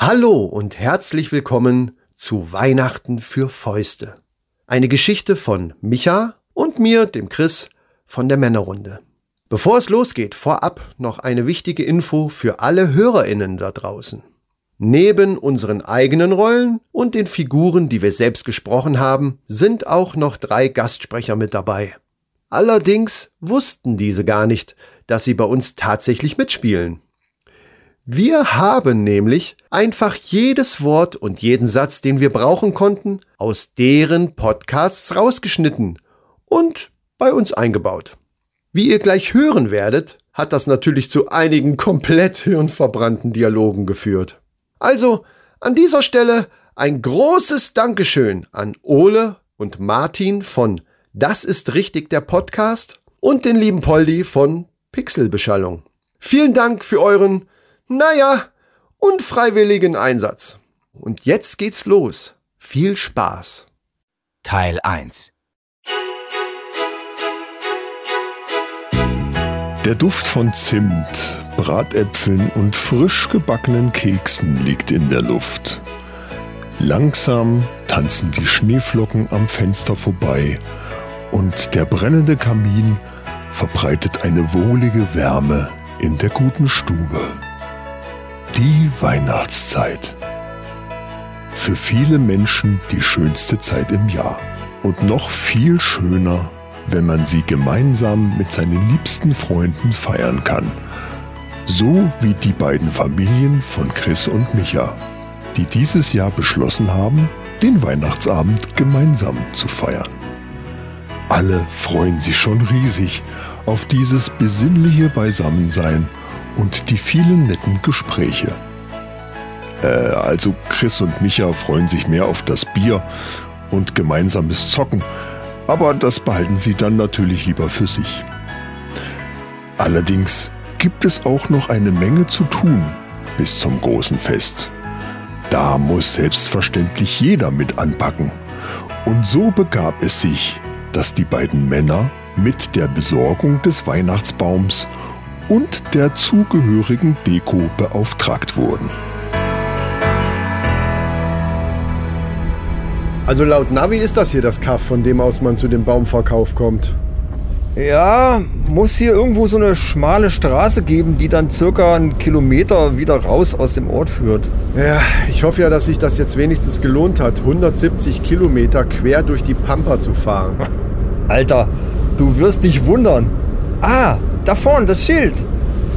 Hallo und herzlich willkommen zu Weihnachten für Fäuste. Eine Geschichte von Micha und mir, dem Chris, von der Männerrunde. Bevor es losgeht, vorab noch eine wichtige Info für alle HörerInnen da draußen. Neben unseren eigenen Rollen und den Figuren, die wir selbst gesprochen haben, sind auch noch drei Gastsprecher mit dabei. Allerdings wussten diese gar nicht, dass sie bei uns tatsächlich mitspielen. Wir haben nämlich einfach jedes Wort und jeden Satz, den wir brauchen konnten, aus deren Podcasts rausgeschnitten und bei uns eingebaut. Wie ihr gleich hören werdet, hat das natürlich zu einigen komplett hirnverbrannten Dialogen geführt. Also an dieser Stelle ein großes Dankeschön an Ole und Martin von Das ist richtig der Podcast und den lieben Poldi von Pixelbeschallung. Vielen Dank für euren, naja, unfreiwilligen Einsatz. Und jetzt geht's los. Viel Spaß. Teil 1 Der Duft von Zimt, Bratäpfeln und frisch gebackenen Keksen liegt in der Luft. Langsam tanzen die Schneeflocken am Fenster vorbei und der brennende Kamin verbreitet eine wohlige Wärme in der guten Stube. Die Weihnachtszeit. Für viele Menschen die schönste Zeit im Jahr. Und noch viel schöner wenn man sie gemeinsam mit seinen liebsten Freunden feiern kann. So wie die beiden Familien von Chris und Micha, die dieses Jahr beschlossen haben, den Weihnachtsabend gemeinsam zu feiern. Alle freuen sich schon riesig auf dieses besinnliche Beisammensein und die vielen netten Gespräche. Äh, also Chris und Micha freuen sich mehr auf das Bier und gemeinsames Zocken, aber das behalten sie dann natürlich lieber für sich. Allerdings gibt es auch noch eine Menge zu tun bis zum großen Fest. Da muss selbstverständlich jeder mit anpacken. Und so begab es sich, dass die beiden Männer mit der Besorgung des Weihnachtsbaums und der zugehörigen Deko beauftragt wurden. Also laut Navi ist das hier das Kaff, von dem aus man zu dem Baumverkauf kommt. Ja, muss hier irgendwo so eine schmale Straße geben, die dann circa einen Kilometer wieder raus aus dem Ort führt. Ja, ich hoffe ja, dass sich das jetzt wenigstens gelohnt hat, 170 Kilometer quer durch die Pampa zu fahren. Alter, du wirst dich wundern. Ah, da vorne, das Schild.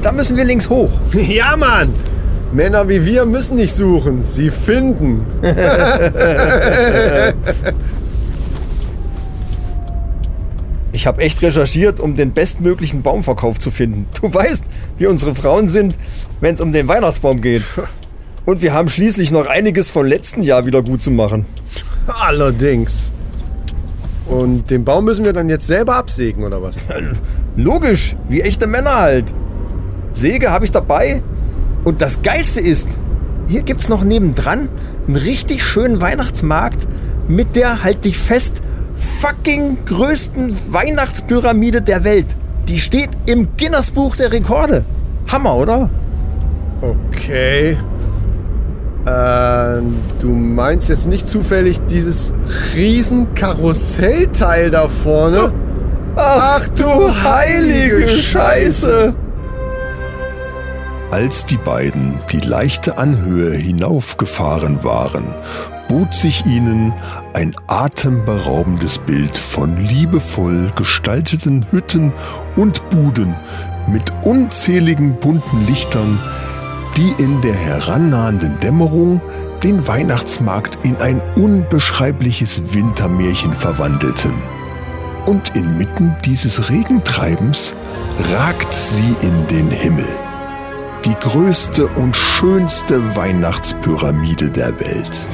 Da müssen wir links hoch. ja, Mann! Männer wie wir müssen nicht suchen, sie finden. Ich habe echt recherchiert, um den bestmöglichen Baumverkauf zu finden. Du weißt, wie unsere Frauen sind, wenn es um den Weihnachtsbaum geht. Und wir haben schließlich noch einiges vom letzten Jahr wieder gut zu machen. Allerdings. Und den Baum müssen wir dann jetzt selber absägen, oder was? Logisch, wie echte Männer halt. Säge habe ich dabei, und das Geilste ist, hier gibt es noch nebendran einen richtig schönen Weihnachtsmarkt mit der, halt dich fest, fucking größten Weihnachtspyramide der Welt. Die steht im Guinness-Buch der Rekorde. Hammer, oder? Okay. Äh, du meinst jetzt nicht zufällig dieses riesen Karussellteil da vorne? Ach, Ach du heilige Scheiße! Als die beiden die leichte Anhöhe hinaufgefahren waren, bot sich ihnen ein atemberaubendes Bild von liebevoll gestalteten Hütten und Buden mit unzähligen bunten Lichtern, die in der herannahenden Dämmerung den Weihnachtsmarkt in ein unbeschreibliches Wintermärchen verwandelten. Und inmitten dieses Regentreibens ragt sie in den Himmel die größte und schönste Weihnachtspyramide der Welt.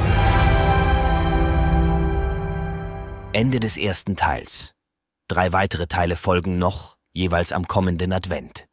Ende des ersten Teils. Drei weitere Teile folgen noch, jeweils am kommenden Advent.